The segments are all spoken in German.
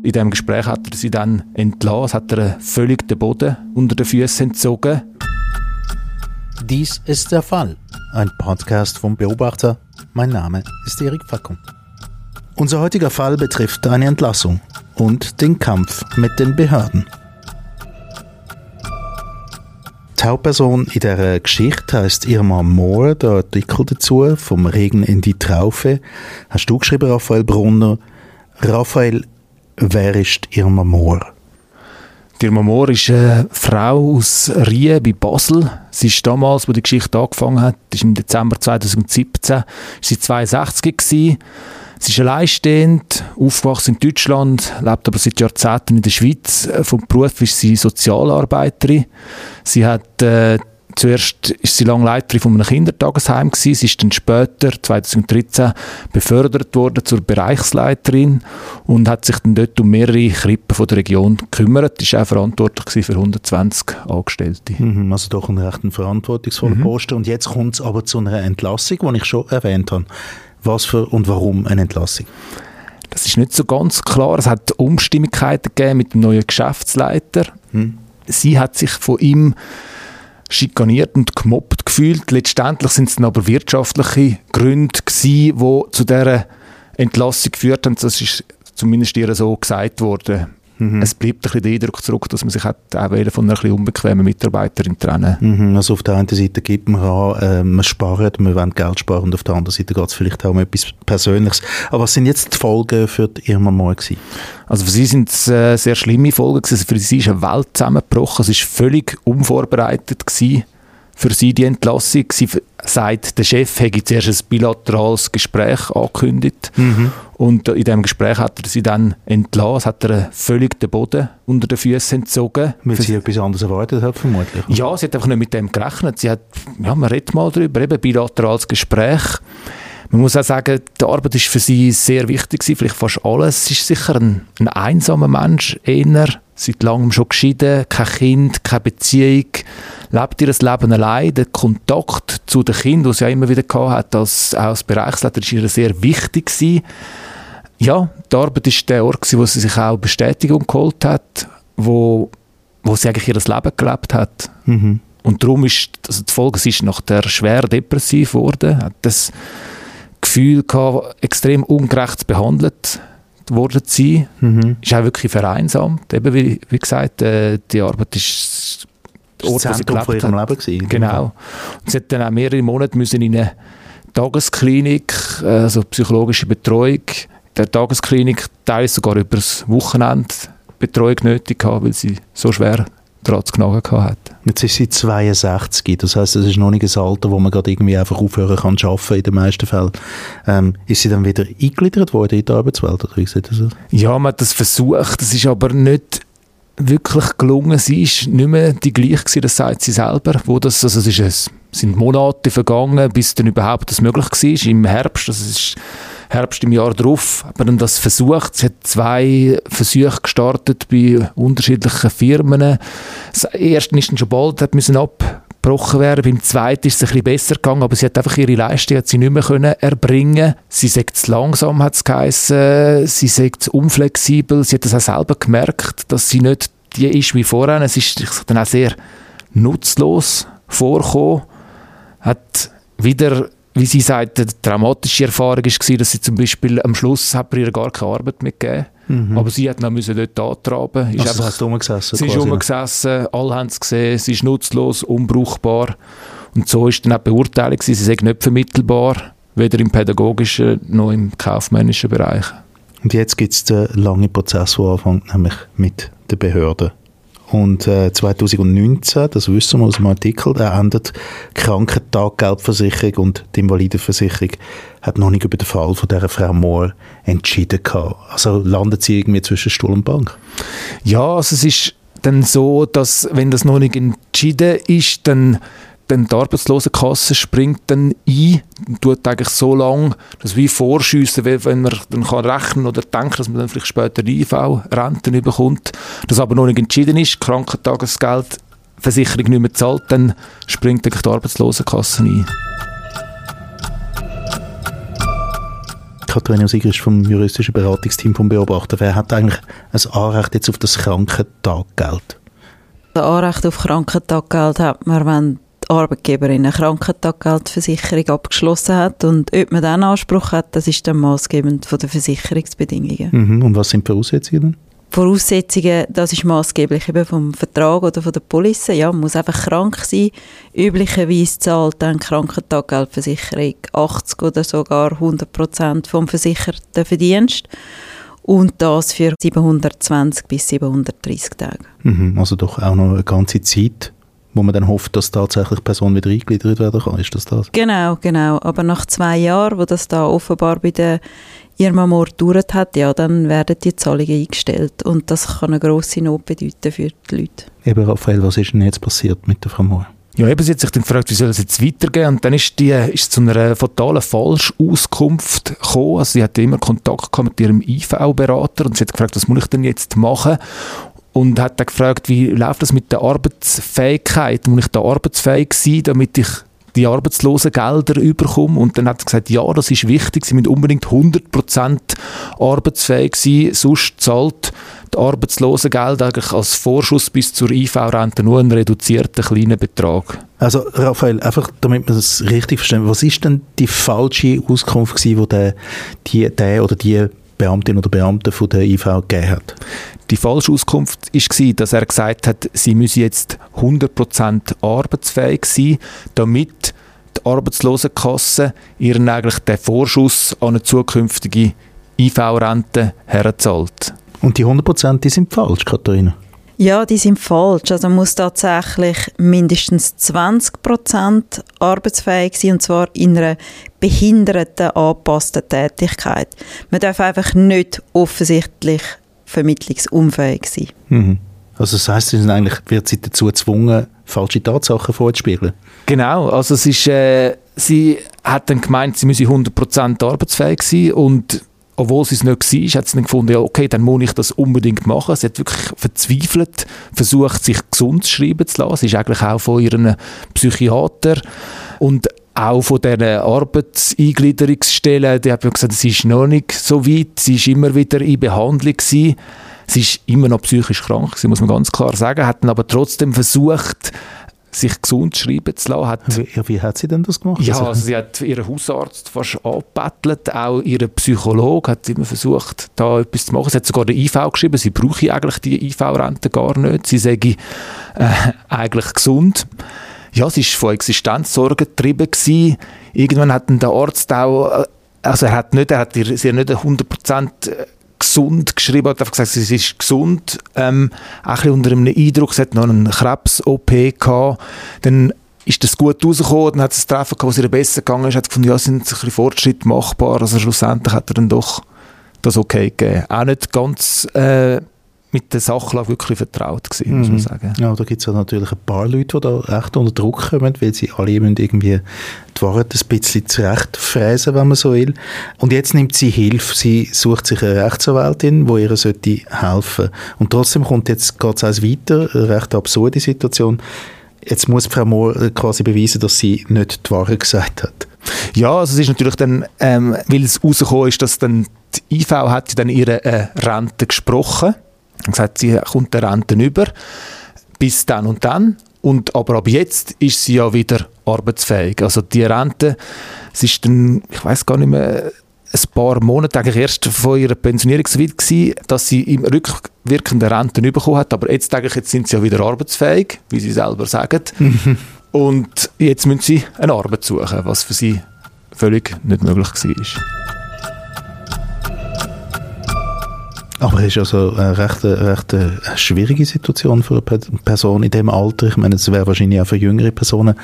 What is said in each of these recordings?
In diesem Gespräch hat er sie dann entlassen, hat er völlig den Boden unter den Füßen entzogen. Dies ist der Fall. Ein Podcast vom Beobachter. Mein Name ist Erik Fackung. Unser heutiger Fall betrifft eine Entlassung und den Kampf mit den Behörden. Die Hauptperson in dieser Geschichte heißt Irma Moore. Der Artikel dazu, vom Regen in die Traufe, hast du geschrieben, Raphael Brunner. Raphael, wer ist Irma Moore? Irma Moore ist eine Frau aus Rien bei Basel. Sie ist damals, wo die Geschichte angefangen hat, ist im Dezember 2017, ist sie 62 gewesen Sie ist alleinstehend, aufgewachsen in Deutschland, lebt aber seit Jahrzehnten in der Schweiz. Vom Beruf ist sie Sozialarbeiterin. Sie hat äh, Zuerst ist sie lange Leiterin von einem Kindertagesheim gewesen. Sie ist dann später, 2013, befördert worden zur Bereichsleiterin und hat sich dann dort um mehrere Krippen von der Region gekümmert. Ist auch verantwortlich für 120 Angestellte. Mhm, also doch ein recht verantwortungsvoller mhm. Posten. Und jetzt kommt es aber zu einer Entlassung, die ich schon erwähnt habe. Was für und warum eine Entlassung? Das ist nicht so ganz klar. Es hat Umstimmigkeiten gegeben mit dem neuen Geschäftsleiter. Hm. Sie hat sich von ihm schikaniert und gemobbt gefühlt. Letztendlich sind es dann aber wirtschaftliche Gründe gewesen, die zu dieser Entlassung geführt haben. Das ist zumindest ihr so gesagt worden. Mhm. Es bleibt ein bisschen der Eindruck zurück, dass man sich hat auch von einer ein unbequemen Mitarbeiterin trennen mhm. Also auf der einen Seite gibt man an, äh, man spart, man will Geld sparen und auf der anderen Seite geht es vielleicht auch um etwas Persönliches. Aber was sind jetzt die Folgen für die Irma gewesen? Also für sie sind es äh, sehr schlimme Folgen gewesen. Für sie ist eine Welt zusammengebrochen. Es war völlig unvorbereitet gewesen für sie die Entlassung. Sie sagt, der Chef hätte zuerst ein bilaterales Gespräch angekündigt. Mhm. Und in diesem Gespräch hat er sie dann entlassen, hat er völlig den Boden unter den Füßen entzogen. Weil sie etwas anderes erwartet hat, vermutlich. Ja, sie hat einfach nicht mit dem gerechnet. Sie hat, ja, man redet mal darüber, eben bilaterales Gespräch. Man muss auch sagen, die Arbeit ist für sie sehr wichtig gewesen, vielleicht fast alles. Sie ist sicher ein, ein einsamer Mensch, eher seit langem schon geschieden, kein Kind, keine Beziehung, lebt ihr Leben allein. Der Kontakt zu den Kindern, den sie ja immer wieder hat, als, als Bereichsleiter, ist ihr sehr wichtig gewesen. Ja, die Arbeit ist der Ort, wo sie sich auch Bestätigung geholt hat, wo, wo sie eigentlich ihr Leben gelebt hat. Mhm. Und darum ist, also die Folge, sie ist nachher schwer depressiv geworden, hat das Gefühl gehabt, extrem ungerecht behandelt worden zu sein. Mhm. Ist auch wirklich vereinsamt. Eben wie, wie gesagt, äh, die Arbeit ist der Ort, das Zentrum von ihrem Leben gewesen. Genau. Und sie hat dann auch mehrere Monate müssen in eine Tagesklinik, äh, also psychologische Betreuung, der Tagesklinik teils sogar über das Wochenende Betreuung nötig haben, weil sie so schwer daran zu knagen hat. Jetzt ist sie 62, das heißt, das ist noch nicht ein Alter, wo man gerade irgendwie einfach aufhören kann zu arbeiten in den meisten Fällen. Ähm, ist sie dann wieder eingegliedert worden in die Arbeitswelt? Oder wie das? Ja, man hat das versucht, das ist aber nicht wirklich gelungen. Sie ist nicht mehr die gleiche das sagt sie selber. Wo das, also es, ist, es sind Monate vergangen, bis dann überhaupt das möglich war. Im Herbst, das ist Herbst im Jahr darauf, hat man das versucht. Es hat zwei Versuche gestartet bei unterschiedlichen Firmen. Das erste ist dann schon bald, hat müssen abgebrochen werden. Beim zweiten ist es ein bisschen besser gegangen, aber sie hat einfach ihre Leistung sie nicht mehr können erbringen. Sie sagt zu langsam, hat es geheißen. Sie sagt zu unflexibel. Sie hat das auch selber gemerkt, dass sie nicht die ist wie vorher. Es ist dann auch sehr nutzlos vorgekommen. Hat wieder wie sie sagt, eine traumatische Erfahrung war, dass sie zum Beispiel am Schluss hat ihr gar keine Arbeit mehr gegeben mhm. aber sie hat noch müssen dort antraben. Ist also einfach, rumgesessen, sie ist rumgesessen, alle haben es gesehen, sie ist nutzlos, unbrauchbar und so ist dann auch die Beurteilung, sie sei nicht vermittelbar, weder im pädagogischen noch im kaufmännischen Bereich. Und jetzt gibt es den langen Prozess, der anfängt, nämlich mit den Behörden. Und äh, 2019, das wissen wir aus dem Artikel, da endet die Krankentaggeldversicherung und die Invalidenversicherung hat noch nicht über den Fall von dieser Frau Moore entschieden gehabt. Also landet sie irgendwie zwischen Stuhl und Bank? Ja, also es ist dann so, dass wenn das noch nicht entschieden ist, dann dann die Arbeitslosenkasse springt dann ein und tut eigentlich so lange das wie vorschiessen, wenn man dann kann rechnen oder denken, dass man dann vielleicht später IV-Renten bekommt, das aber noch nicht entschieden ist, Krankentagesgeld Versicherung nicht mehr zahlt, dann springt eigentlich die Arbeitslosenkasse ein. Katharina Sieger ist vom juristischen Beratungsteam vom Beobachter. Wer hat eigentlich ein Anrecht jetzt auf das Krankentaggeld? Das Anrecht auf Krankentaggeld hat man, wenn Arbeitgeberin eine Krankentaggeldversicherung abgeschlossen hat. Und ob man diesen Anspruch hat, das ist dann maßgebend von den Versicherungsbedingungen. Mhm. Und was sind die Voraussetzungen? Voraussetzungen, das ist maßgeblich eben vom Vertrag oder von der Police. Ja, man muss einfach krank sein. Üblicherweise zahlt dann die Krankentaggeldversicherung 80 oder sogar 100 Prozent vom versicherten Verdienst. Und das für 720 bis 730 Tage. Mhm. Also doch auch noch eine ganze Zeit, wo man dann hofft, dass tatsächlich die Person wieder eingegliedert werden kann. Ist das das? Genau, genau. Aber nach zwei Jahren, wo das da offenbar bei der Irma Mohr gedauert hat, ja, dann werden die Zahlungen eingestellt. Und das kann eine grosse Not bedeuten für die Leute. Eben, Raphael, was ist denn jetzt passiert mit der Frau Mohr? Ja, eben, sie hat sich dann gefragt, wie soll es jetzt weitergehen? Und dann ist die ist zu einer fatalen Falschauskunft gekommen. Also sie hatte immer Kontakt gehabt mit ihrem IV-Berater und sie hat gefragt, was muss ich denn jetzt machen? Und hat dann gefragt, wie läuft das mit der Arbeitsfähigkeit? Muss ich da arbeitsfähig sein, damit ich die Arbeitslosengelder überkommen. Und dann hat er gesagt, ja, das ist wichtig, sie müssen unbedingt 100% arbeitsfähig sein, sonst zahlt die Arbeitslosengeld eigentlich als Vorschuss bis zur IV-Rente nur einen reduzierten kleinen Betrag. Also Raphael, einfach damit wir das richtig verstehen, was ist denn die falsche Auskunft gewesen, die der, die, der oder die Beamtin oder Beamte von der IV gegeben hat? Die falsche Auskunft war, dass er gesagt hat, sie müsse jetzt 100% arbeitsfähig sein, damit die Arbeitslosenkasse ihren eigentlich den Vorschuss an eine zukünftige IV-Rente herzahlt. Und die 100% die sind falsch, Katharina? Ja, die sind falsch. Also man muss tatsächlich mindestens 20% arbeitsfähig sein, und zwar in einer behinderten, angepassten Tätigkeit. Man darf einfach nicht offensichtlich vermittlungsunfähig sein. Mhm. Also das heisst, sie sind eigentlich, wird sie dazu gezwungen, falsche Tatsachen vorzuspiegeln? Genau, also es ist, äh, sie hat dann gemeint, sie müsse 100% arbeitsfähig sein und obwohl sie es nicht war, hat sie dann gefunden, ja, okay, dann muss ich das unbedingt machen. Sie hat wirklich verzweifelt versucht, sich gesund schreiben zu lassen. Sie ist eigentlich auch von ihrem Psychiater und auch von diesen Arbeitseingliederungsstellen, die haben gesagt, sie ist noch nicht so weit, sie ist immer wieder in Behandlung gewesen. Sie ist immer noch psychisch krank, muss man ganz klar sagen, hat aber trotzdem versucht, sich gesund schreiben zu lassen. Hat, wie, wie, hat sie denn das gemacht? Ja, also, sie hat ihren Hausarzt fast angebettelt, auch ihren Psychologe hat immer versucht, da etwas zu machen. Sie hat sogar den IV geschrieben, sie brauche eigentlich die IV-Rente gar nicht, sie sei äh, eigentlich gesund. Ja, sie war von Existenzsorgen getrieben. Gewesen. Irgendwann hat der Arzt auch, äh, also er hat nicht, er hat ihr, sie hat nicht 100% gesund geschrieben, hat einfach gesagt, sie ist gesund, ähm, ein bisschen unter einem Eindruck, sie hat noch einen Krebs-OP dann ist das gut rausgekommen, dann hat es ein Treffen gehabt, was ihr besser gegangen ist, hat gefunden, ja, sind ein bisschen Fortschritt machbar, also schlussendlich hat er dann doch das okay gegeben. Auch nicht ganz äh, mit der Sachlage wirklich vertraut gewesen, mhm. muss man sagen. Ja, da gibt es ja natürlich ein paar Leute, die da recht unter Druck kommen, weil sie alle irgendwie die Wahrheit ein bisschen zurechtfräsen, wenn man so will. Und jetzt nimmt sie Hilfe. Sie sucht sich eine Rechtsanwältin, die ihr sollte helfen Und trotzdem kommt jetzt geht es weiter, eine recht absurde Situation. Jetzt muss Frau Mohr quasi beweisen, dass sie nicht die Wahrheit gesagt hat. Ja, also es ist natürlich dann, ähm, weil es rausgekommen ist, dass dann die IV hat dann ihre äh, Rente gesprochen und gesagt, sie kommt der Rente über bis dann und dann. Und, aber ab jetzt ist sie ja wieder arbeitsfähig. Also die Rente, es ist dann, ich weiß gar nicht mehr, ein paar Monate eigentlich erst von ihrer Pensionierung so weit gewesen, dass sie im rückwirkenden Renten bekommen hat. Aber jetzt, eigentlich, jetzt sind sie ja wieder arbeitsfähig, wie sie selber sagen. Und jetzt müssen sie eine Arbeit suchen, was für sie völlig nicht möglich war. Aber es ist also eine recht, recht eine schwierige Situation für eine Person in dem Alter. Ich meine, es wäre wahrscheinlich auch für jüngere Personen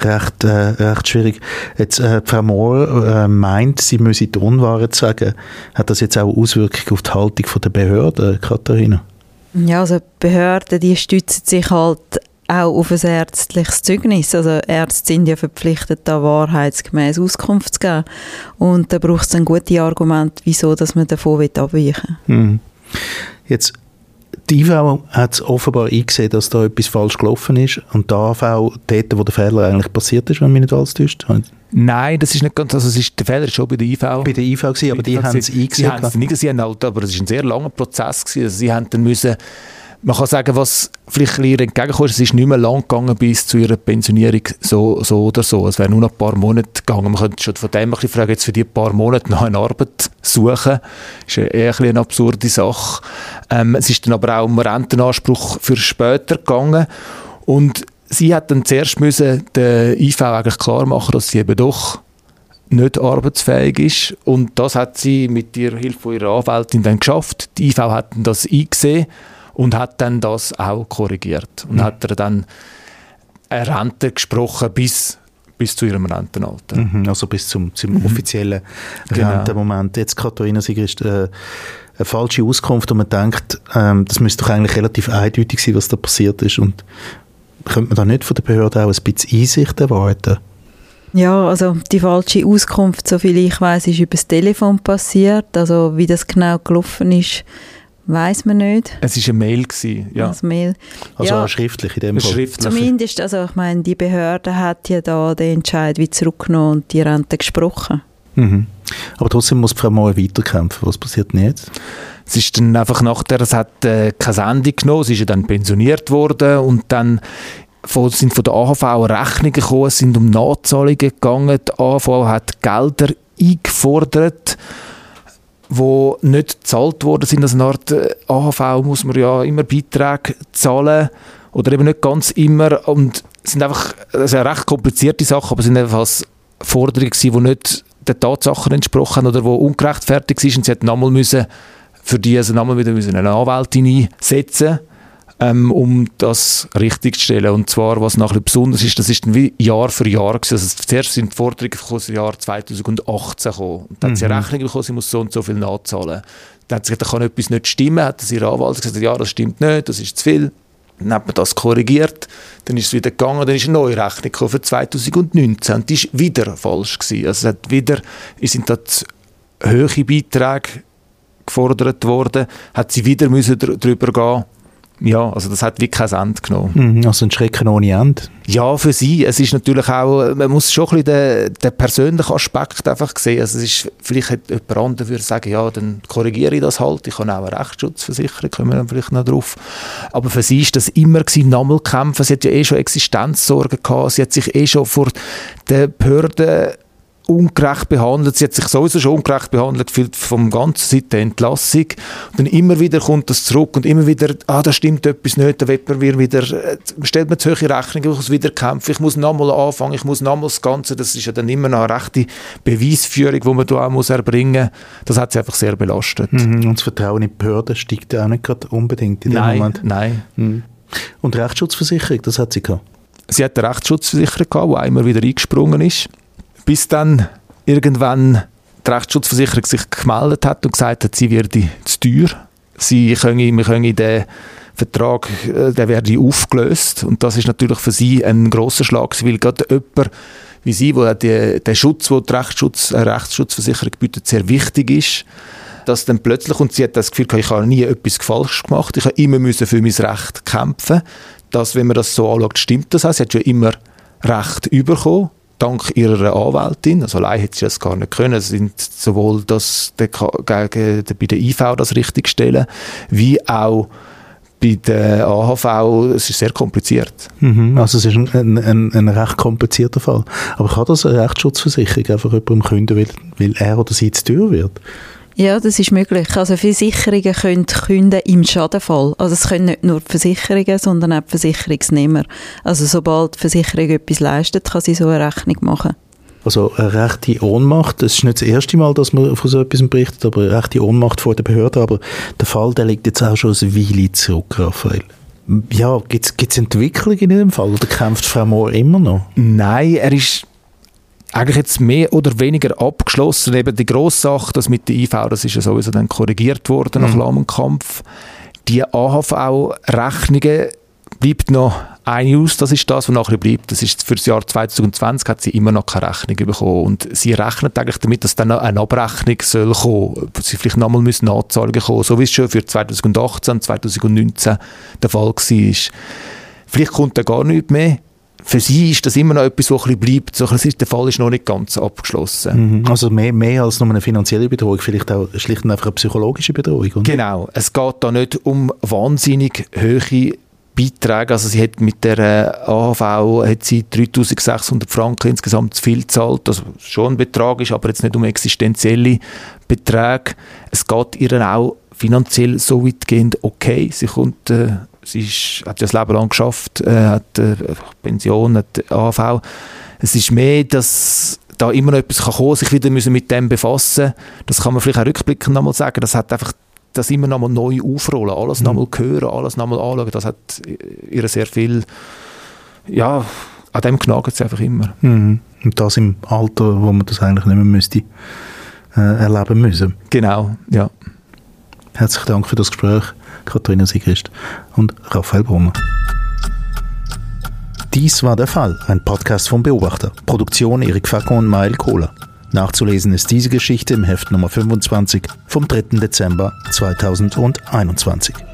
recht, äh, recht schwierig. Jetzt, äh, Frau Mohr äh, meint, sie müsse die Unwahrheit sagen. Hat das jetzt auch Auswirkungen auf die Haltung der Behörden, Katharina? Ja, also Behörden, die stützen sich halt auch auf ein ärztliches Zeugnis. Also Ärzte sind ja verpflichtet, da wahrheitsgemäß Auskunft zu geben. Und da braucht es ein gutes Argument, wieso dass man davon abweichen will. Mhm. Jetzt, die IV hat offenbar eingesehen, dass da etwas falsch gelaufen ist und die AV dort, wo der Fehler eigentlich passiert ist, wenn mich nicht alles täuscht. Nein, das ist nicht ganz, also es ist, der Fehler ist schon bei der IV. Bei der IV gewesen, aber die haben es eingesehen. Sie haben es nicht gesehen, aber es war ein sehr langer Prozess. Gewesen. Also sie haben dann müssen man kann sagen, was vielleicht ihr entgegenkommt, es ist nicht mehr lang gegangen bis zu ihrer Pensionierung, so, so oder so. Es wäre nur noch ein paar Monate gegangen. Man könnte schon von dem ein bisschen fragen, jetzt für die paar Monate noch eine Arbeit suchen. Das ist eher ein eine absurde Sache. Ähm, es ist dann aber auch um Rentenanspruch für später gegangen. Und sie hat dann zuerst müssen den IV eigentlich klar machen, dass sie eben doch nicht arbeitsfähig ist. Und das hat sie mit der Hilfe ihrer Anwältin dann geschafft. Die IV hat das eingesehen und hat dann das auch korrigiert und mhm. hat er dann eine Rente gesprochen bis bis zu ihrem Rentenalter. Mhm, also bis zum, zum mhm. offiziellen genau. Rentenmoment. Jetzt, Katharina Sieger, ist äh, eine falsche Auskunft und man denkt, ähm, das müsste doch eigentlich relativ eindeutig sein, was da passiert ist und könnte man da nicht von der Behörde auch ein bisschen Einsicht erwarten? Ja, also die falsche Auskunft, soviel ich weiß, ist über das Telefon passiert. Also wie das genau gelaufen ist, Weiß man nicht. Es war eine Mail. Gewesen, ja. Als Mail. Also ja, schriftlich in dem Fall? Schriftlich. Zumindest, also ich meine, die Behörde hat ja da den Entscheid wie zurückgenommen und die Rente gesprochen. Mhm. Aber trotzdem muss Frau Mohr weiterkämpfen. Was passiert denn jetzt? Es ist dann einfach nachher, es hat äh, keine Sendung genommen, sie ist ja dann pensioniert worden und dann von, sind von der AHV Rechnungen gekommen, sind um Nachzahlungen gegangen. Die AHV hat Gelder eingefordert wo nicht gezahlt worden sind. Also eine Art äh, AHV muss man ja immer Beiträge zahlen oder eben nicht ganz immer. Und sind einfach also eine recht komplizierte Sachen, aber es sind als Forderungen die nicht den Tatsachen entsprochen oder die ungerechtfertigt sind und sie hat nochmal müssen für die also nochmal wieder eine Anwältin einsetzen ähm, um das richtig zu stellen. Und zwar, was nachher besonders ist, das ist dann wie Jahr für Jahr gewesen. Also zuerst sind die Forderungen im Jahr 2018 gekommen. Und dann mhm. hat sie eine mhm. Rechnung bekommen, sie muss so und so viel nachzahlen. Dann hat sie gesagt, da kann etwas nicht stimmen. Hat sie ihr Anwalt gesagt, ja, das stimmt nicht, das ist zu viel. Dann hat man das korrigiert, dann ist es wieder gegangen, dann ist eine neue Rechnung für 2019 und die war wieder falsch gewesen. Also es hat wieder, sind da hohe Beiträge gefordert worden, hat sie wieder müssen darüber gehen ja, also das hat wirklich kein Ende genommen. Mhm, also ein Schrecken ohne Ende. Ja, für sie. Es ist natürlich auch, man muss schon ein bisschen den, den persönlichen Aspekt einfach sehen. Also es ist, vielleicht hätte jemand anderes würde sagen, ja, dann korrigiere ich das halt. Ich habe auch eine Rechtsschutzversicherung, kommen wir dann vielleicht noch drauf. Aber für sie ist das immer gewesen, nochmal kämpfen. Sie hat ja eh schon Existenzsorgen gehabt. Sie hat sich eh schon vor den Behörden ungerecht behandelt. Sie hat sich sowieso schon ungerecht behandelt gefühlt vom ganzen Seit der Entlassung. Und dann immer wieder kommt das zurück und immer wieder, ah, da stimmt etwas nicht, da wird man wieder, äh, stellt man zu hohe Rechnung, ich muss wieder kämpfen, ich muss nochmal anfangen, ich muss nochmal das Ganze, das ist ja dann immer noch eine rechte Beweisführung, die man da auch muss erbringen muss. Das hat sie einfach sehr belastet. Mhm, und das Vertrauen in die Behörden steigt ja auch nicht gerade unbedingt in dem nein, Moment. Nein, mhm. Und Rechtsschutzversicherung, das hat sie gehabt? Sie hat eine Rechtsschutzversicherung gehabt, die immer wieder eingesprungen ist bis dann irgendwann die Rechtsschutzversicherung sich gemeldet hat und gesagt hat, sie werde zu teuer. Sie können, wir können den Vertrag, äh, der werde aufgelöst. Und das ist natürlich für sie ein grosser Schlag, weil gerade jemand wie sie, der Schutz, den die Rechtsschutz, eine Rechtsschutzversicherung bietet, sehr wichtig ist, dass dann plötzlich, und sie hat das Gefühl, ich habe nie etwas falsch gemacht, ich habe immer müssen für mein Recht kämpfen. Das, wenn man das so anschaut, stimmt das auch. Sie hat ja immer Recht bekommen dank ihrer Anwältin, also allein hätte sie das gar nicht können, sind sowohl das gegen, bei der IV das richtig stellen, wie auch bei der AHV, es ist sehr kompliziert. Mhm, also es ist ein, ein, ein, ein, recht komplizierter Fall. Aber kann das eine Rechtsschutzversicherung einfach jemandem künden, weil, weil er oder sie zu teuer wird? Ja, das ist möglich. Also Versicherungen können künden im Schadenfall. Also es können nicht nur die Versicherungen, sondern auch die Versicherungsnehmer. Also sobald die Versicherung etwas leistet, kann sie so eine Rechnung machen. Also eine rechte Ohnmacht, das ist nicht das erste Mal, dass man von so etwas berichtet, aber eine rechte Ohnmacht vor der Behörde, aber der Fall, der liegt jetzt auch schon eine Weile zurück, Raphael. Ja, gibt es Entwicklung in dem Fall oder kämpft Frau Mohr immer noch? Nein, er ist eigentlich jetzt mehr oder weniger abgeschlossen. Eben die grosse Sache, das mit der IV, das ist ja sowieso dann korrigiert worden mhm. nach Kampf. Die AHV-Rechnungen bleibt noch eine aus, das ist das, was nachher bleibt. Das ist für das Jahr 2020 hat sie immer noch keine Rechnung bekommen und sie rechnet eigentlich damit, dass dann eine Abrechnung soll kommen. Sie vielleicht nochmal müssen Nachzahlungen kommen, so wie es schon für 2018, 2019 der Fall war. Vielleicht kommt da gar nichts mehr für sie ist das immer noch etwas, was ein bisschen bleibt. So ein bisschen, der Fall ist noch nicht ganz abgeschlossen. Mhm. Also mehr, mehr als nur eine finanzielle Bedrohung, vielleicht auch schlicht und einfach eine psychologische Bedrohung. Oder? Genau. Es geht da nicht um wahnsinnig hohe Beiträge. Also sie hat mit der äh, AHV hat sie 3600 Franken insgesamt zu viel gezahlt. Also schon ein Betrag ist, aber jetzt nicht um existenzielle Beträge. Es geht ihr auch finanziell so weitgehend okay. Sie kommt äh, sie ist, hat ja das Leben lang geschafft, äh, hat äh, Pension, hat AV. Es ist mehr, dass da immer noch etwas kann kommen, sich wieder müssen mit dem befassen. Das kann man vielleicht auch rückblickend nochmal sagen. Das hat einfach das immer nochmal neu aufrollen, alles mhm. nochmal hören, alles nochmal anschauen. Das hat ihr sehr viel, ja, an dem genagt es einfach immer. Mhm. Und das im Alter, wo man das eigentlich nicht mehr müsste äh, erleben müssen. Genau, ja. Herzlichen Dank für das Gespräch. Katharina Sigrist und Raphael Brunner. Dies war der Fall, ein Podcast vom Beobachter. Produktion Erik Facko und Mael Kohler. Nachzulesen ist diese Geschichte im Heft Nummer 25 vom 3. Dezember 2021.